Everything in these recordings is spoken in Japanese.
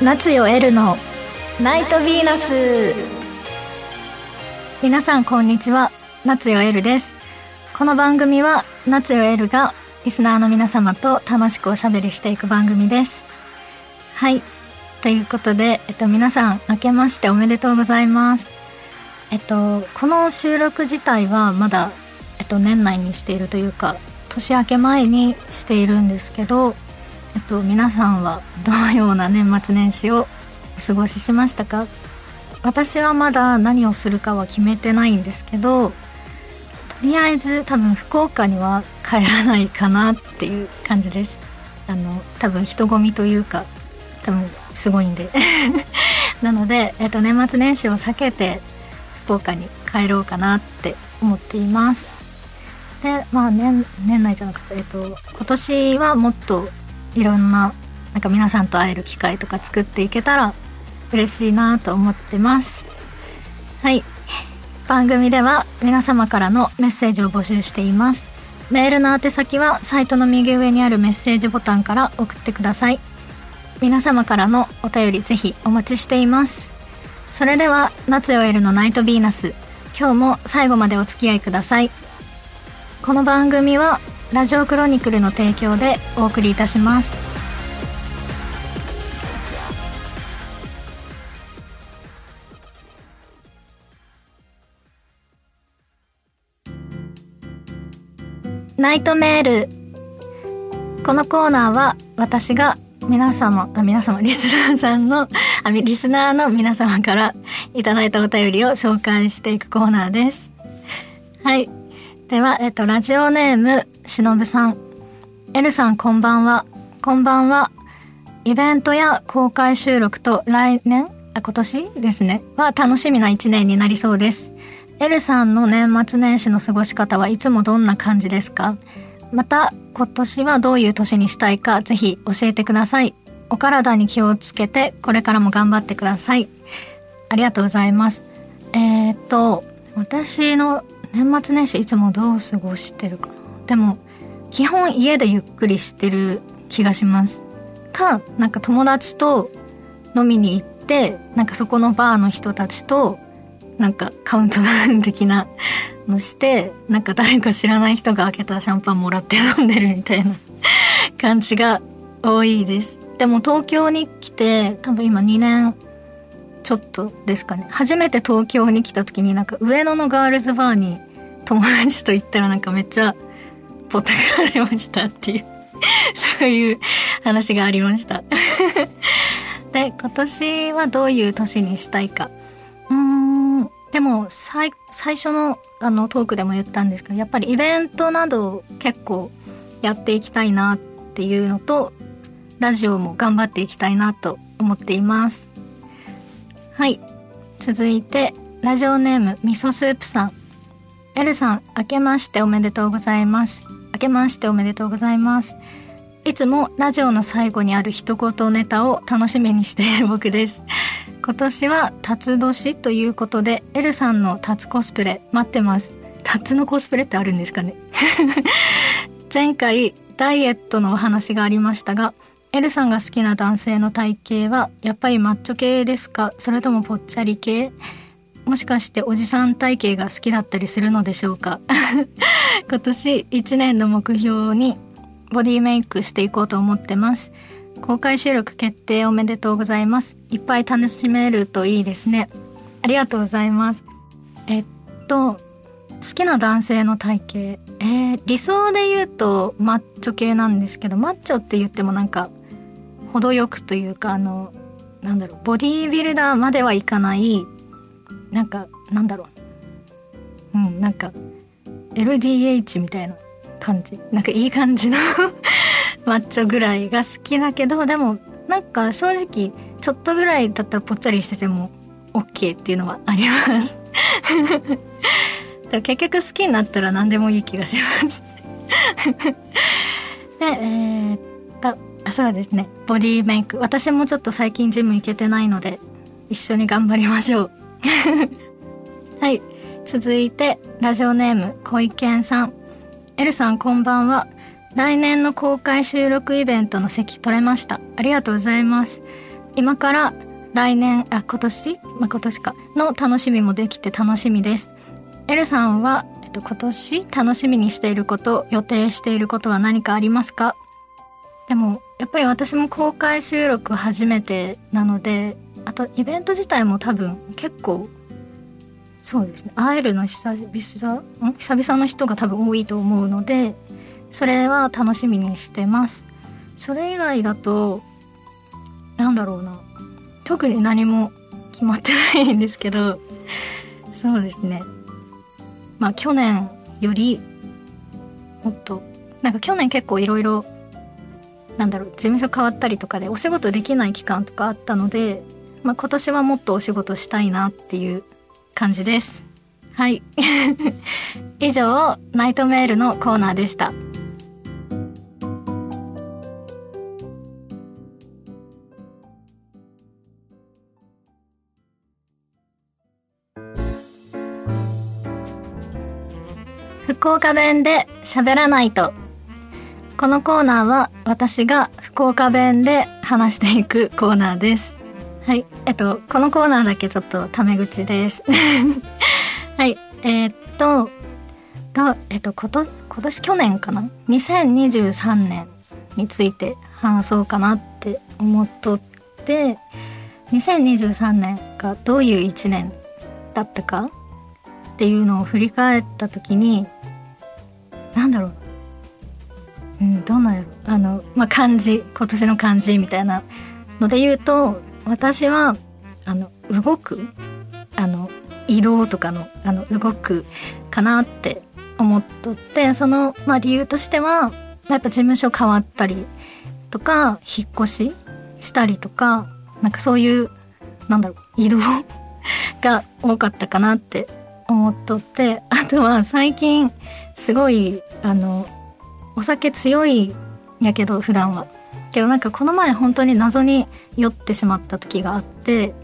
夏よエルのナイトヴィーナス。皆さんこんにちは。夏よエルです。この番組は夏よエルがリスナーの皆様と楽しくおしゃべりしていく番組です。はい。ということで、えっと、皆さん明けましておめでとうございます。えっとこの収録自体はまだ、えっと、年内にしているというか年明け前にしているんですけどえっと、皆さんはどのような年末年始をお過ごししましたか？私はまだ何をするかは決めてないんですけどとりあえず多分福岡には帰らないかなっていう感じです。あの多分人混みというか多分すごいんで。なので、えっと、年末年始を避けて福岡に帰ろうかなって思っています。でまあ年年内じゃなくて、えっと、今年はもっといろんななんか皆さんと会える機会とか作っていけたら嬉しいなと思ってます。はい。番組では皆様からのメッセージを募集しています。メールの宛先はサイトの右上にあるメッセージボタンから送ってください。皆様からのお便りぜひお待ちしています。それでは夏よエルのナイトヴィーナス。今日も最後までお付き合いください。この番組はラジオクロニクルの提供でお送りいたしますナイトメールこのコーナーは私が皆様、あ皆様、リスナーさんの、あ、リスナーの皆様からいただいたお便りを紹介していくコーナーです。はい。では、えっと、ラジオネーム、しのぶさん。エルさん、こんばんは。こんばんは。イベントや公開収録と来年、あ、今年ですね。は楽しみな一年になりそうです。エルさんの年末年始の過ごし方はいつもどんな感じですか？また、今年はどういう年にしたいか、ぜひ教えてください。お体に気をつけて、これからも頑張ってください。ありがとうございます。えー、っと、私の年末年始いつもどう過ごしてるかでも基本家でゆっくりしてる気がします。かなんか友達と飲みに行ってなんかそこのバーの人たちとなんかカウントダウン的なのしてなんか誰か知らない人が開けたシャンパンもらって飲んでるみたいな感じが多いです。でも東京に来て多分今2年ちょっとですかね。初めて東京に来た時になんか上野のガールズバーに友達と行ったらなんかめっちゃぼったくられましたっていう そういう話がありました。で今年はどういう年にしたいか。うんでも最最初のあのトークでも言ったんですけどやっぱりイベントなど結構やっていきたいなっていうのとラジオも頑張っていきたいなと思っています。はい。続いてラジオネームみそスープさん。エルさん、明けましておめでとうございます。明けましておめでとうございます。いつもラジオの最後にある一言ネタを楽しみにしている僕です。今年は辰年ということで、エルさんの辰コスプレ待ってます。辰のコスプレってあるんですかね？前回ダイエットのお話がありましたが、エルさんが好きな男性の体型はやっぱりマッチョ系ですか？それともぽっちゃり系？もしかしておじさん体型が好きだったりするのでしょうか？今年1年の目標にボディメイクしていこうと思ってます。公開収録決定おめでとうございます。いっぱい楽しめるといいですね。ありがとうございます。えっと好きな男性の体型。えー、理想で言うとマッチョ系なんですけどマッチョって言ってもなんか程よくというかあのなんだろうボディービルダーまではいかないなんかなんだろう。うんなんか LDH みたいな感じ。なんかいい感じの マッチョぐらいが好きだけどでもなんか正直ちょっとぐらいだったらぽっちゃりしてても OK っていうのはあります。結局好きになったら何でもいい気がします。でえー、っとあそうですね。ボディメイク。私もちょっと最近ジム行けてないので一緒に頑張りましょう。はい。続いて、ラジオネーム、小池さん。エルさん、こんばんは。来年の公開収録イベントの席取れました。ありがとうございます。今から来年、あ、今年？まあ、今年か。の楽しみもできて楽しみです。エルさんは、えっと、今年？楽しみにしていること、予定していることは何かありますか？でも、やっぱり私も公開収録初めてなので、あとイベント自体も多分結構、そうですね、会えるの久々、久々の人が多分多いと思うので、それは楽しみにしてます。それ以外だと、なんだろうな。特に何も決まってないんですけど、そうですね。まあ去年より、もっと、なんか去年結構いろいろ、なんだろう、事務所変わったりとかでお仕事できない期間とかあったので、まあ今年はもっとお仕事したいなっていう感じです。はい。以上、ナイトメールのコーナーでした。福岡弁で喋らないと。このコーナーは私が福岡弁で話していくコーナーです。はい。えっと、このコーナーだけちょっとタメ口です。はい。えー、っと、が、えっと、今年、今年去年かな ?2023 年について話そうかなって思っとって、2023年がどういう一年だったかっていうのを振り返った時になんだろううんどうなんやろあのまあ漢字今年の漢字みたいなので言うと私はあの動くあの移動とかのあの動くかなって思っとってその、まあ、理由としてはやっぱ事務所変わったりとか引っ越ししたりとかなんかそういうなんだろう移動が多かったかなって思っとってあとは最近すごいあのお酒強いんやけど普段は。けどなんかこの前本当に謎に酔ってしまった時があって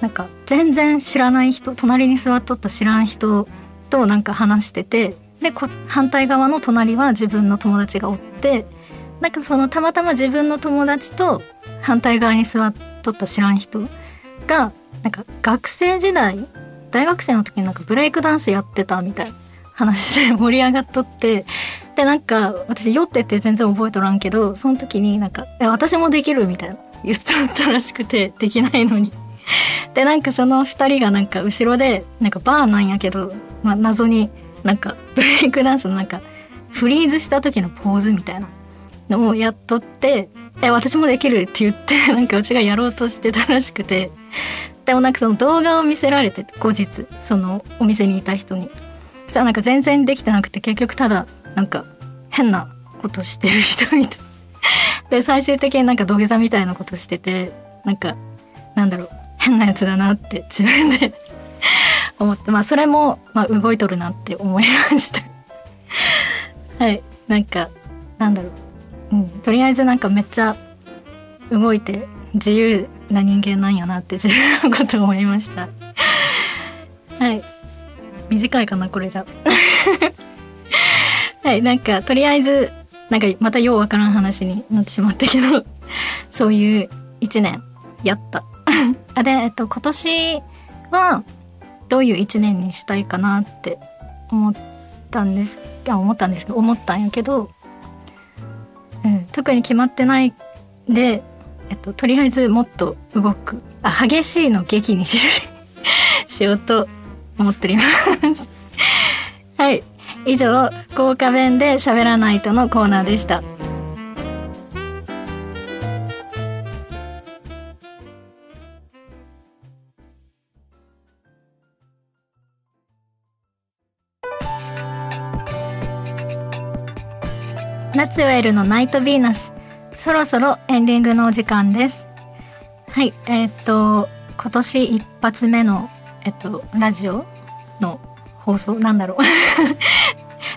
なんか全然知らない人隣に座っとった知らん人となんか話しててで反対側の隣は自分の友達がおってなんかそのたまたま自分の友達と反対側に座っとった知らん人がなんか学生時代大学生の時になんかブレイクダンスやってたみたいな話で盛り上がっとってでなんか私酔ってて全然覚えとらんけどその時になんか「私もできる」みたいな言っとったらしくてできないのに。でなんかその2人がなんか後ろでなんかバーなんやけど、まあ、謎になんかブレイクダンスのなんかフリーズした時のポーズみたいなのをやっとって「え私もできる」って言って なんかうちがやろうとしてたらしくてでもなんかその動画を見せられて後日そのお店にいた人にそしたらなんか全然できてなくて結局ただなんか変なことしてる人みたい。で最終的になんか土下座みたいなことしててなんかなんだろう。変なやつだなって自分で 思ってまあそれも、まあ、動いとるなって思いました。はい。なんかなんだろう、うん、とりあえずなんかめっちゃ動いて自由な人間なんやなって自分のこと思いました。はい。短いかなこれじゃ。はいなんかとりあえずなんかまたようわからん話になってしまったけど そういう一年やった。あでえっと今年はどういう一年にしたいかなって思ったんですいや思ったんですけど思ったんやけど、うん、特に決まってないで、えっと、とりあえずもっと動くあ激しいの劇にししようと思っております。はい。以上豪華弁で喋らないとのコーナーでした。ナチュエルのナイトヴィーナスそろそろエンディングのお時間です。はいえー、っと今年一発目のえっと、ラジオの放送？なんだろう。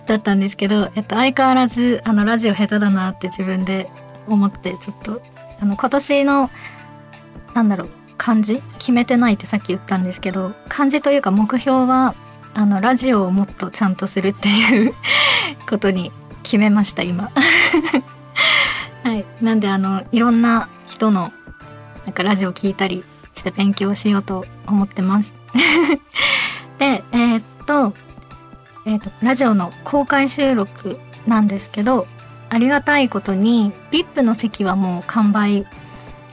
だったんですけど、えっと、相変わらず、あの、ラジオ下手だなって自分で思って、ちょっと、あの、今年の、なんだろう、漢字決めてないってさっき言ったんですけど、漢字というか目標は、あの、ラジオをもっとちゃんとするっていう ことに決めました、今。はい。なんで、あの、いろんな人の、なんかラジオ聞いたりして勉強しようと思ってます。で、えーっと、えーと、ラジオの公開収録なんですけど、ありがたいことに VIP の席はもう完売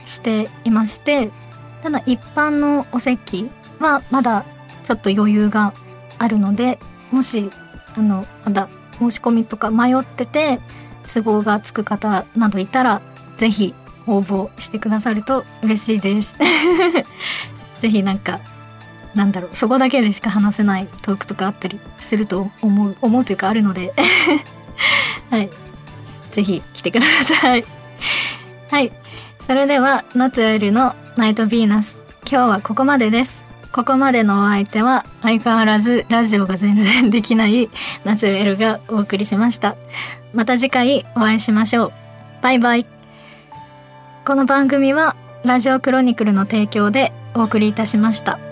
していまして、ただ一般のお席はまだちょっと余裕があるので、もし、あの、まだ申し込みとか迷ってて、都合がつく方などいたら、ぜひ応募してくださると嬉しいです。ぜひなんか、なんだろう、そこだけでしか話せないトークとかあったりすると思う、思うというかあるので、はい。ぜひ来てください。はい。それでは、夏エルのナイトヴィーナス。今日はここまでです。ここまでのお相手は相変わらずラジオが全然できない夏エルがお送りしました。また次回お会いしましょう。バイバイ。この番組はラジオクロニクルの提供でお送りいたしました。